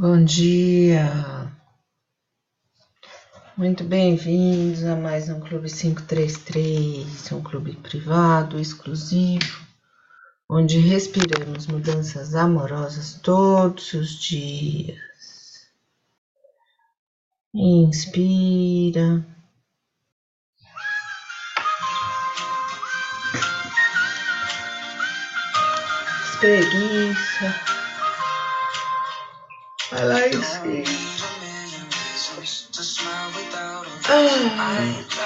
Bom dia, muito bem-vindos a mais um Clube 533, um clube privado, exclusivo, onde respiramos mudanças amorosas todos os dias. Inspira, espreguiça, lá em cima. Ah.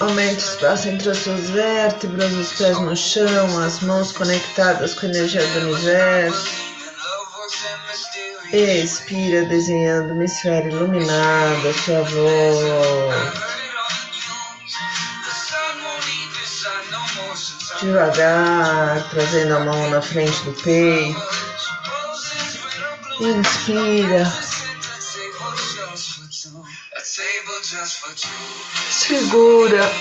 Aumente o espaço entre as suas vértebras, os pés no chão, as mãos conectadas com a energia do universo. Expira, desenhando uma esfera iluminada à sua volta. Devagar, trazendo a mão na frente do peito. Inspira. Segura.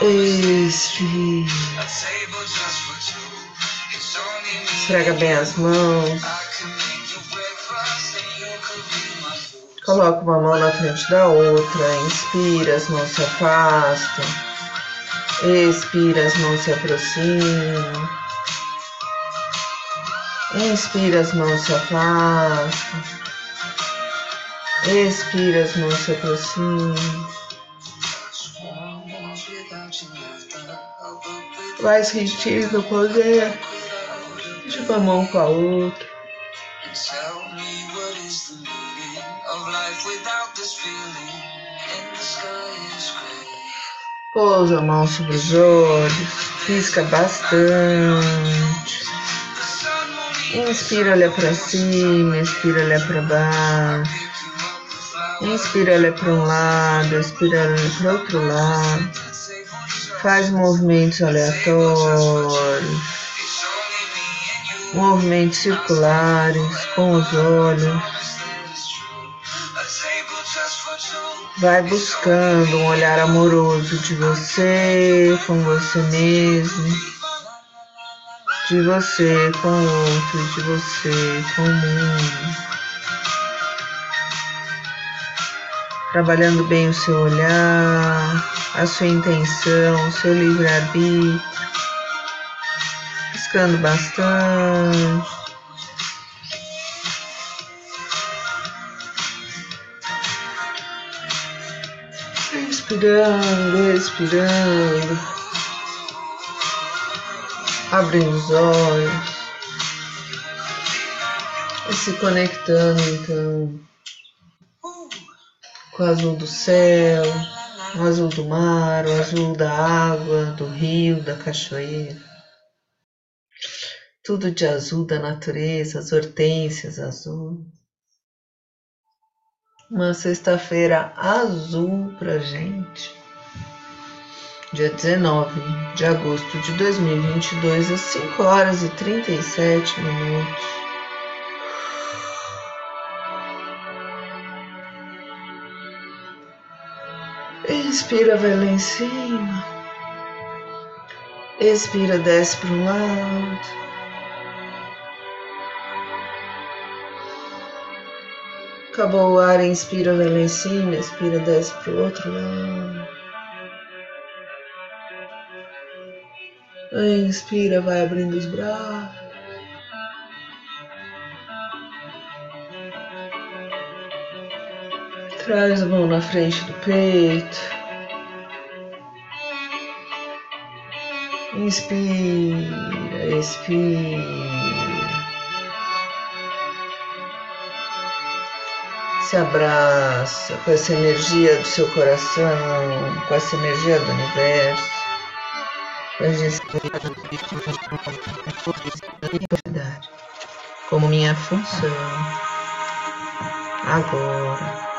Expira. Esfrega bem as mãos. Coloca uma mão na frente da outra. Inspira, as mãos se afastam. Expira, as mãos se aproximam. Inspira, as mãos se afastam. Expira, as mãos se aproximam. Vai sentindo o poder de uma mão com a outra. Pousa a mão sobre os olhos, pisca bastante. Inspira, olha para cima, expira, olha para baixo. Inspira, olha para um lado, expira, olha para outro lado. Faz movimentos aleatórios, movimentos circulares com os olhos. Vai buscando um olhar amoroso de você, com você mesmo, de você com outro, de você com o mundo. trabalhando bem o seu olhar, a sua intenção, o seu livre-arbítrio, piscando bastante. Inspirando, expirando, abrindo os olhos e se conectando então com o azul do céu, o azul do mar, o azul da água, do rio, da cachoeira. Tudo de azul da natureza, as hortênsias azul. Uma sexta-feira azul pra gente. Dia 19 de agosto de 2022, às 5 horas e 37 minutos. Inspira, vai lá em cima. Expira, desce para um lado. Acabou o ar, inspira, vai lá em cima. Expira, desce para o outro lado. Inspira, vai abrindo os braços. Traz a mão na frente do peito. Inspira, expira. Se abraça com essa energia do seu coração, com essa energia do universo. Como minha função. Agora.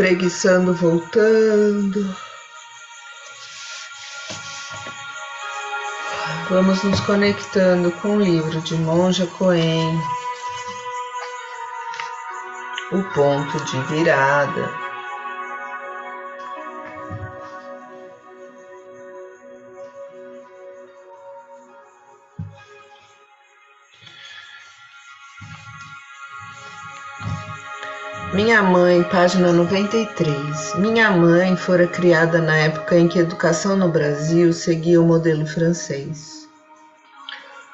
Espreguiçando, voltando. Vamos nos conectando com o livro de Monja Coen, O Ponto de Virada. Minha mãe, página 93. Minha mãe fora criada na época em que a educação no Brasil seguia o modelo francês.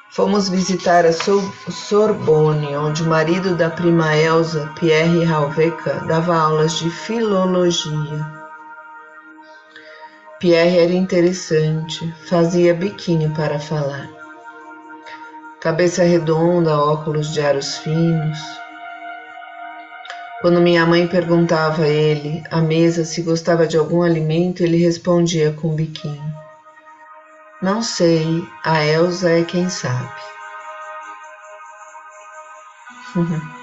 Fomos visitar a Sorbonne, onde o marido da prima Elsa, Pierre Halveca, dava aulas de filologia. Pierre era interessante, fazia biquinho para falar. Cabeça redonda, óculos de aros finos quando minha mãe perguntava a ele à mesa se gostava de algum alimento, ele respondia com um biquinho. Não sei, a Elsa é quem sabe.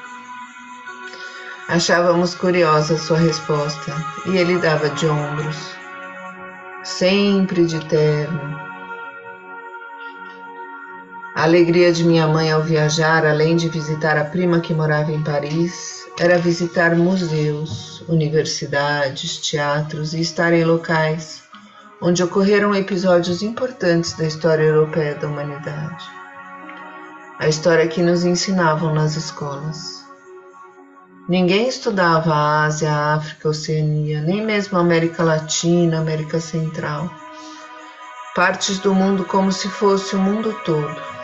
Achávamos curiosa sua resposta e ele dava de ombros, sempre de terno. A alegria de minha mãe ao viajar, além de visitar a prima que morava em Paris, era visitar museus, universidades, teatros e estar em locais onde ocorreram episódios importantes da história europeia da humanidade. A história que nos ensinavam nas escolas. Ninguém estudava a Ásia, a África, a Oceania, nem mesmo a América Latina, a América Central. Partes do mundo como se fosse o mundo todo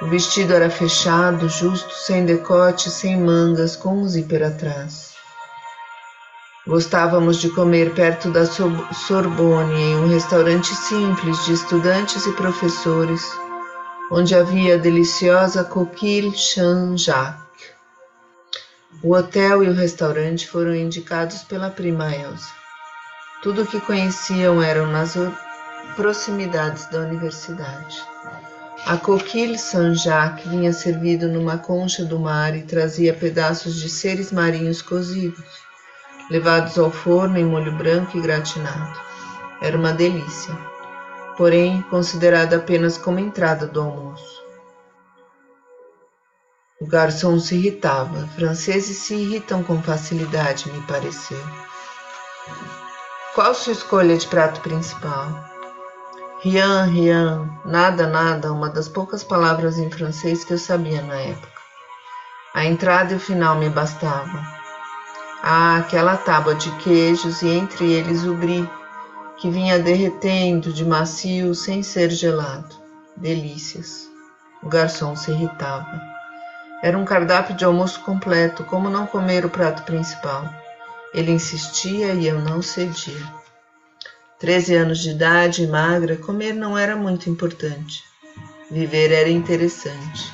o vestido era fechado, justo, sem decote, sem mangas, com um zíper atrás. Gostávamos de comer perto da Sorbonne, em um restaurante simples de estudantes e professores, onde havia a deliciosa coquille Jean-Jacques. O hotel e o restaurante foram indicados pela prima Elsa. Tudo o que conheciam eram nas proximidades da universidade. A coquille Saint-Jacques vinha servido numa concha do mar e trazia pedaços de seres marinhos cozidos, levados ao forno em molho branco e gratinado. Era uma delícia, porém considerada apenas como entrada do almoço. O garçom se irritava. Franceses se irritam com facilidade, me pareceu. Qual sua escolha de prato principal? Rien, rien, nada, nada, uma das poucas palavras em francês que eu sabia na época. A entrada e o final me bastavam. Ah, aquela tábua de queijos e entre eles o brie, que vinha derretendo de macio sem ser gelado. Delícias. O garçom se irritava. Era um cardápio de almoço completo, como não comer o prato principal? Ele insistia e eu não cedia. Treze anos de idade, magra, comer não era muito importante. Viver era interessante.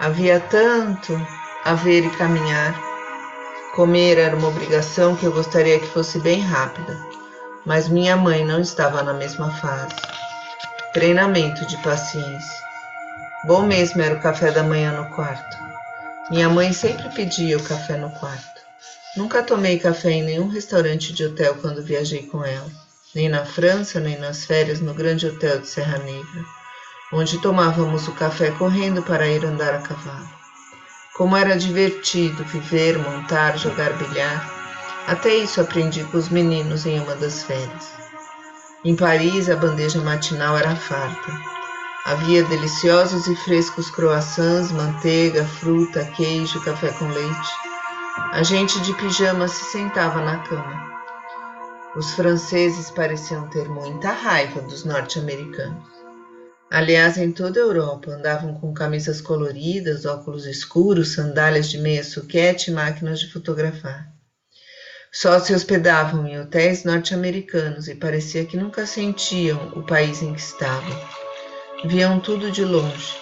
Havia tanto a ver e caminhar. Comer era uma obrigação que eu gostaria que fosse bem rápida, mas minha mãe não estava na mesma fase. Treinamento de paciência. Bom mesmo era o café da manhã no quarto. Minha mãe sempre pedia o café no quarto. Nunca tomei café em nenhum restaurante de hotel quando viajei com ela nem na França, nem nas férias no grande hotel de Serra Negra, onde tomávamos o café correndo para ir andar a cavalo. Como era divertido viver, montar, jogar bilhar. Até isso aprendi com os meninos em uma das férias. Em Paris, a bandeja matinal era farta. Havia deliciosos e frescos croissants, manteiga, fruta, queijo, café com leite. A gente de pijama se sentava na cama. Os franceses pareciam ter muita raiva dos norte-americanos. Aliás, em toda a Europa andavam com camisas coloridas, óculos escuros, sandálias de meia suquete e máquinas de fotografar. Só se hospedavam em hotéis norte-americanos e parecia que nunca sentiam o país em que estavam. Viam tudo de longe.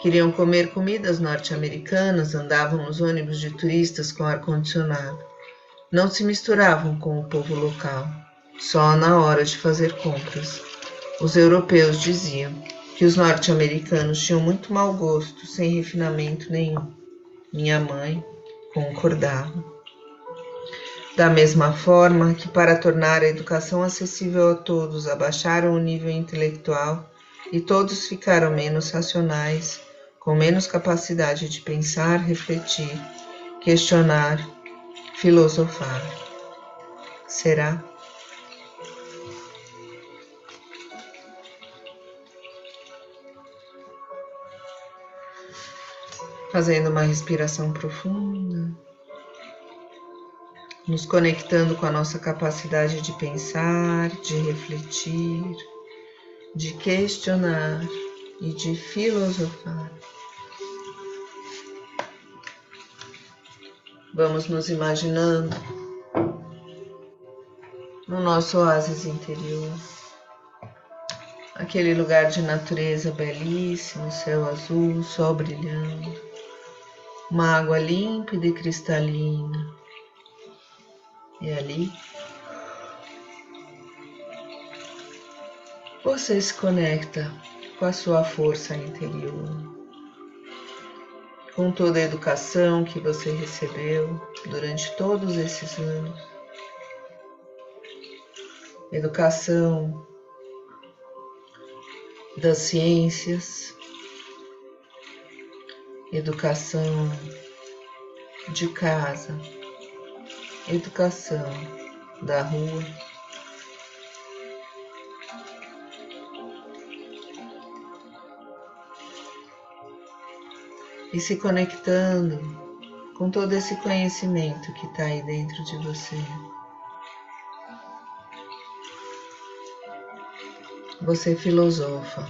Queriam comer comidas norte-americanas, andavam nos ônibus de turistas com ar-condicionado não se misturavam com o povo local, só na hora de fazer compras. Os europeus diziam que os norte-americanos tinham muito mau gosto, sem refinamento nenhum. Minha mãe concordava. Da mesma forma que, para tornar a educação acessível a todos, abaixaram o nível intelectual e todos ficaram menos racionais, com menos capacidade de pensar, refletir, questionar, filosofar. Será? Fazendo uma respiração profunda nos conectando com a nossa capacidade de pensar, de refletir, de questionar e de filosofar. Vamos nos imaginando no nosso oásis interior, aquele lugar de natureza belíssimo, céu azul, sol brilhando, uma água límpida e cristalina. E ali você se conecta com a sua força interior, com toda a educação que você recebeu durante todos esses anos. Educação das ciências, educação de casa educação da rua. E se conectando com todo esse conhecimento que está aí dentro de você. Você filosofa.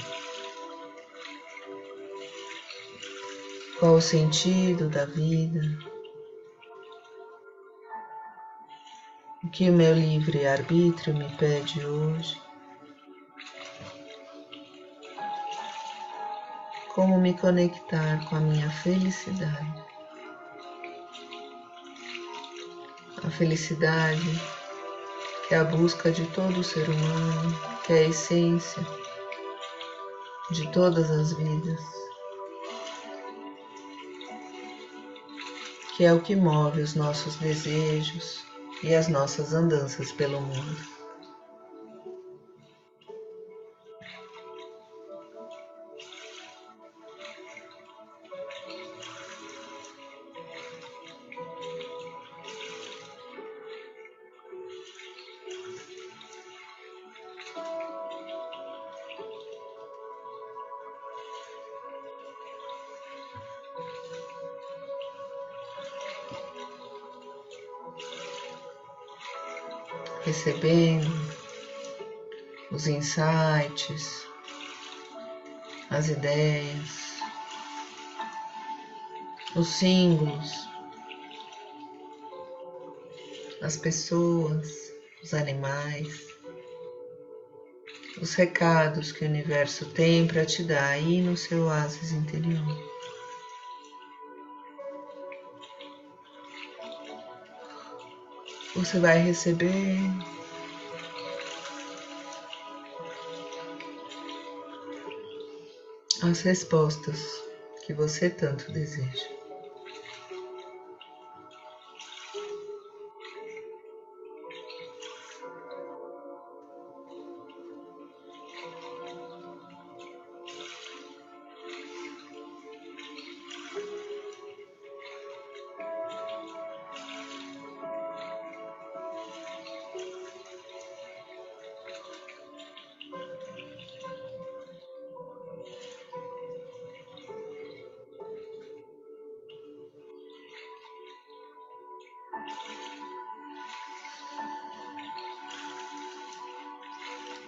Qual o sentido da vida? O que o meu livre-arbítrio me pede hoje? Como me conectar com a minha felicidade? A felicidade que é a busca de todo ser humano, que é a essência de todas as vidas, que é o que move os nossos desejos, e as nossas andanças pelo mundo. Recebendo os insights, as ideias, os símbolos, as pessoas, os animais, os recados que o universo tem para te dar aí no seu oásis interior. Você vai receber as respostas que você tanto deseja.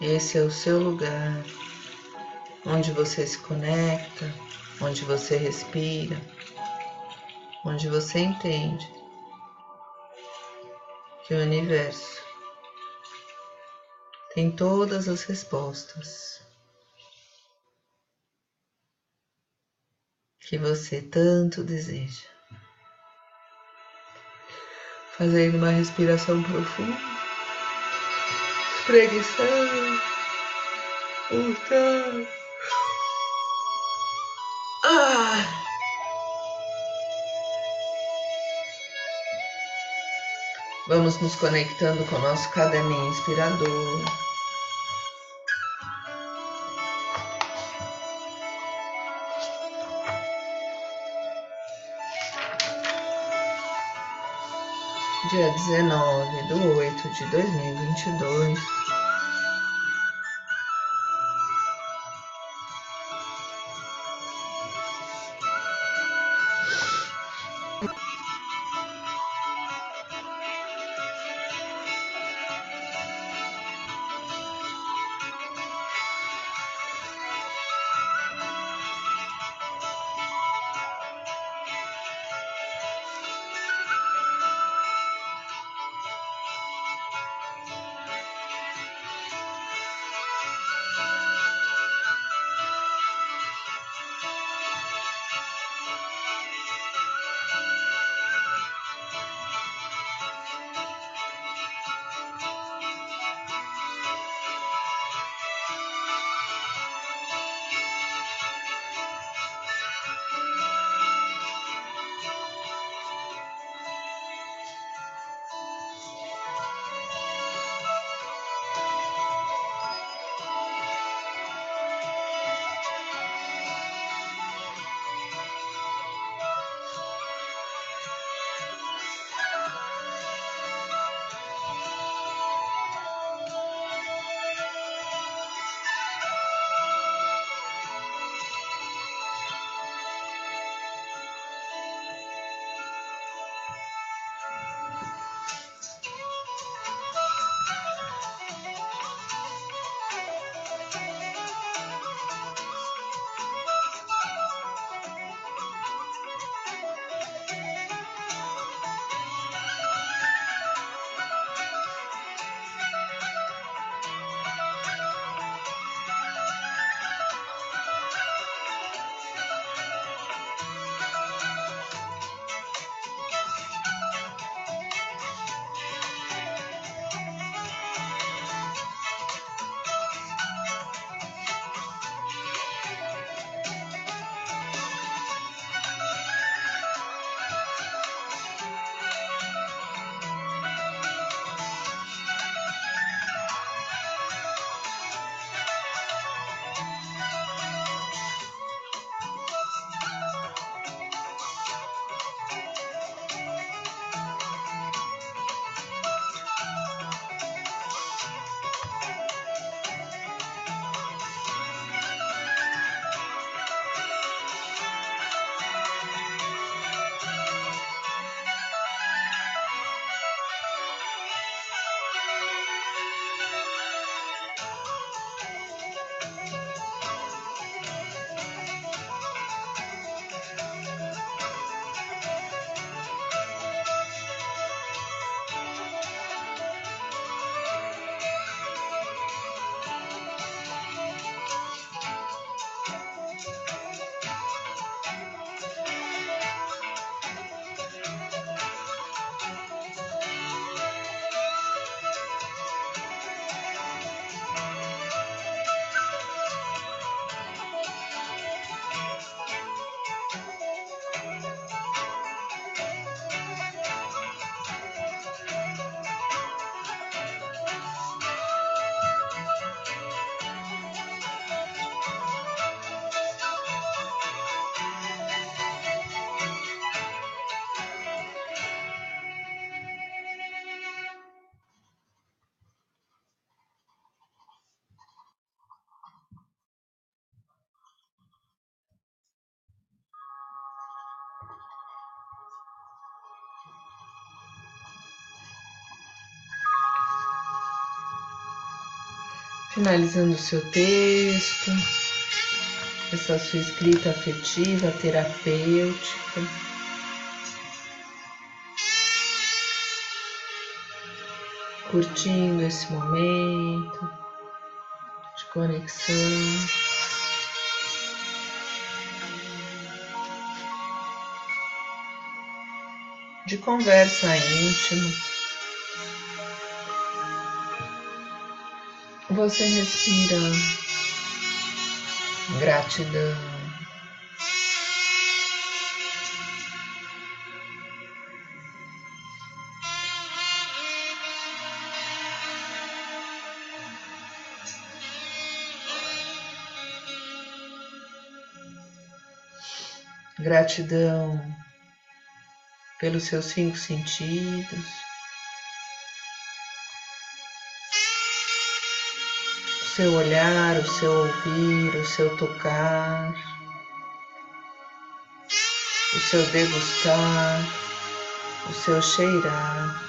Esse é o seu lugar, onde você se conecta, onde você respira, onde você entende que o universo tem todas as respostas que você tanto deseja. Fazendo uma respiração profunda espreguiçando, voltando. Ah. Vamos Vamos nos conectando com o nosso caderninho inspirador. Dia 19 de 8 de 2022. Finalizando o seu texto, essa sua escrita afetiva, terapêutica. Curtindo esse momento de conexão. De conversa íntima. você respira gratidão. Gratidão pelos seus cinco sentidos. Seu olhar, o seu ouvir, o seu tocar, o seu degustar, o seu cheirar.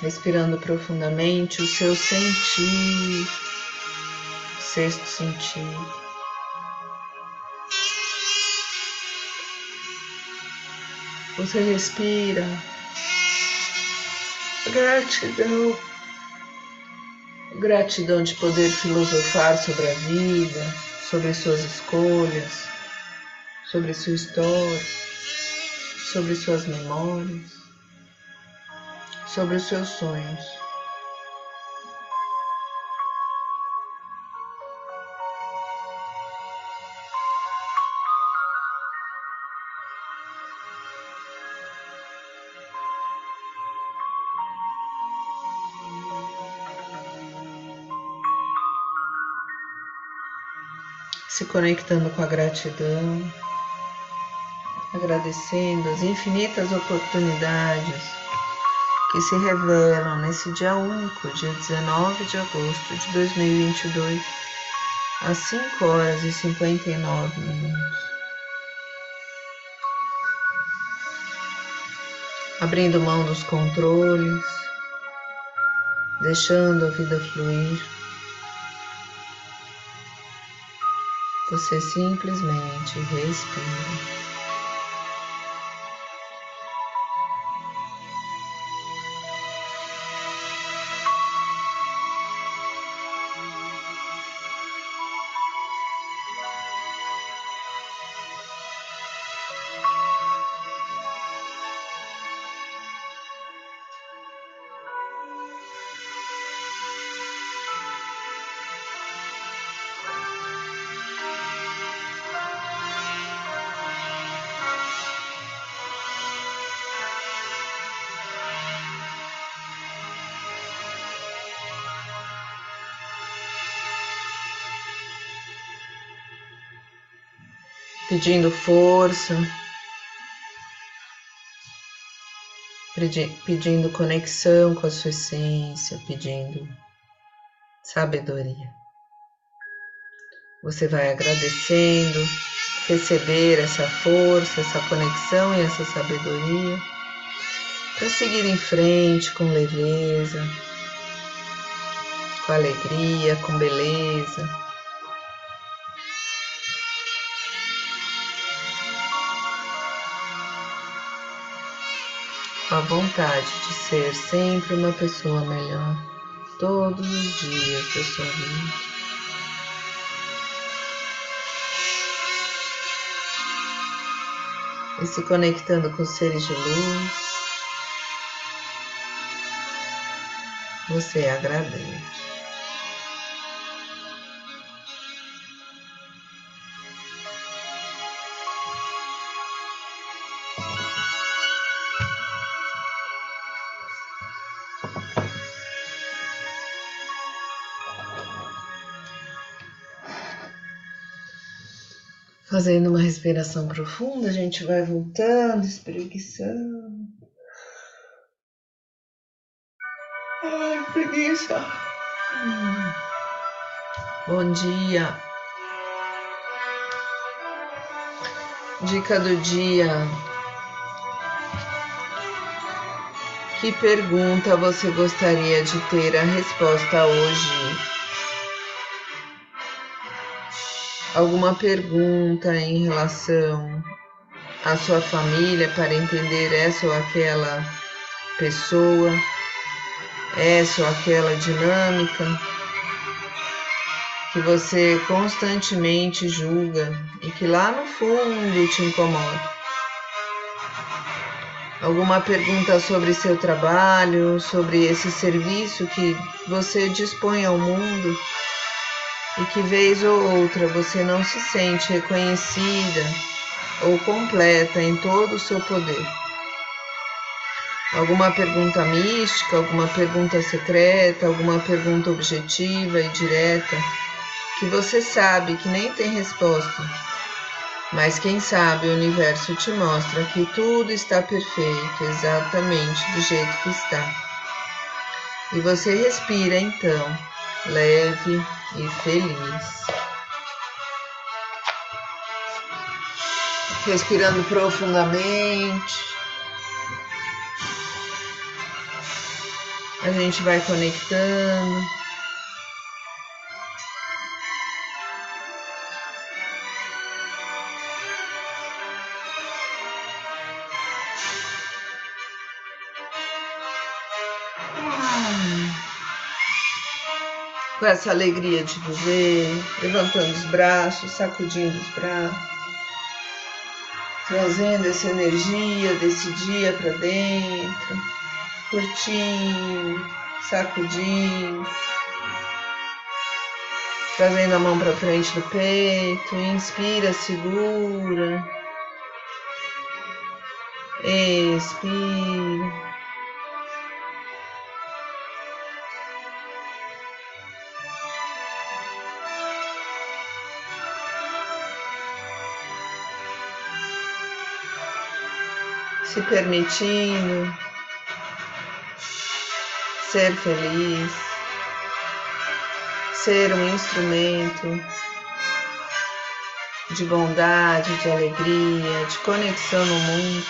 Respirando profundamente o seu sentir, sexto sentido. Você respira. Gratidão. Gratidão de poder filosofar sobre a vida, sobre suas escolhas, sobre sua história, sobre suas memórias, sobre os seus sonhos. Se conectando com a gratidão, agradecendo as infinitas oportunidades que se revelam nesse dia único, dia 19 de agosto de 2022, às 5 horas e 59 minutos. Abrindo mão dos controles, deixando a vida fluir. Você simplesmente respira. Pedindo força, pedindo conexão com a sua essência, pedindo sabedoria. Você vai agradecendo, receber essa força, essa conexão e essa sabedoria para seguir em frente com leveza, com alegria, com beleza. A vontade de ser sempre uma pessoa melhor todos os dias da sua vida. E se conectando com seres de luz, você agradece. Fazendo uma respiração profunda, a gente vai voltando, espreguiçando. Ai, preguiça. Bom dia. Dica do dia. Que pergunta você gostaria de ter a resposta hoje? Alguma pergunta em relação à sua família para entender essa ou aquela pessoa, essa ou aquela dinâmica que você constantemente julga e que lá no fundo te incomoda. Alguma pergunta sobre seu trabalho, sobre esse serviço que você dispõe ao mundo e que vez ou outra você não se sente reconhecida ou completa em todo o seu poder. Alguma pergunta mística, alguma pergunta secreta, alguma pergunta objetiva e direta que você sabe que nem tem resposta. Mas quem sabe o universo te mostra que tudo está perfeito, exatamente do jeito que está. E você respira então, leve e feliz. Respirando profundamente. A gente vai conectando. Com essa alegria de viver, levantando os braços, sacudindo os braços, trazendo essa energia desse dia para dentro curtindo, sacudindo, trazendo a mão para frente do peito, inspira, segura, expira. Se permitindo ser feliz, ser um instrumento de bondade, de alegria, de conexão no mundo.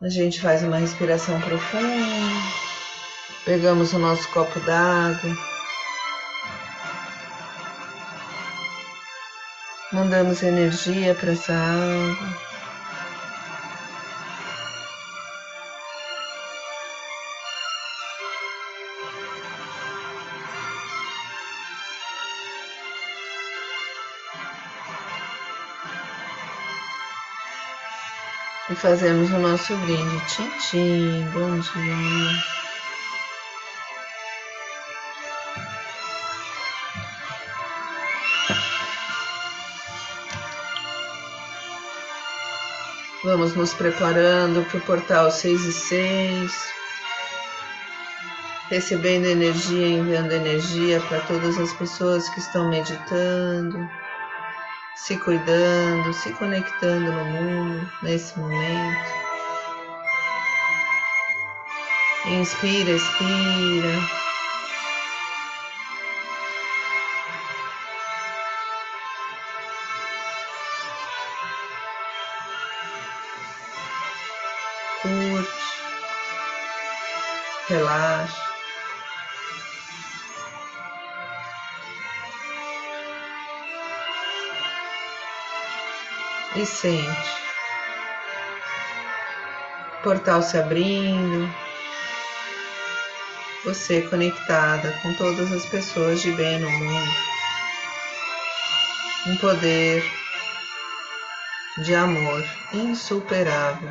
A gente faz uma respiração profunda, pegamos o nosso copo d'água, mandamos energia para essa água. Fazemos o nosso brinde. Tchim, bom dia. Vamos nos preparando para o portal 6 e 6, recebendo energia, enviando energia para todas as pessoas que estão meditando se cuidando, se conectando no mundo nesse momento. Inspira, expira. E sente. Portal se abrindo, você conectada com todas as pessoas de bem no mundo. Um poder de amor insuperável.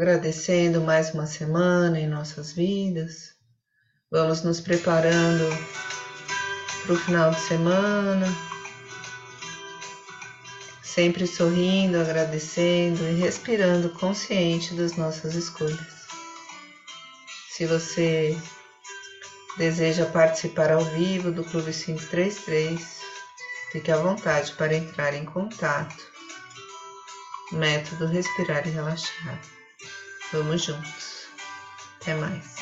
Agradecendo mais uma semana em nossas vidas. Vamos nos preparando para o final de semana, sempre sorrindo, agradecendo e respirando consciente das nossas escolhas. Se você deseja participar ao vivo do Clube 533, fique à vontade para entrar em contato. Método Respirar e Relaxar. Vamos juntos. Até mais.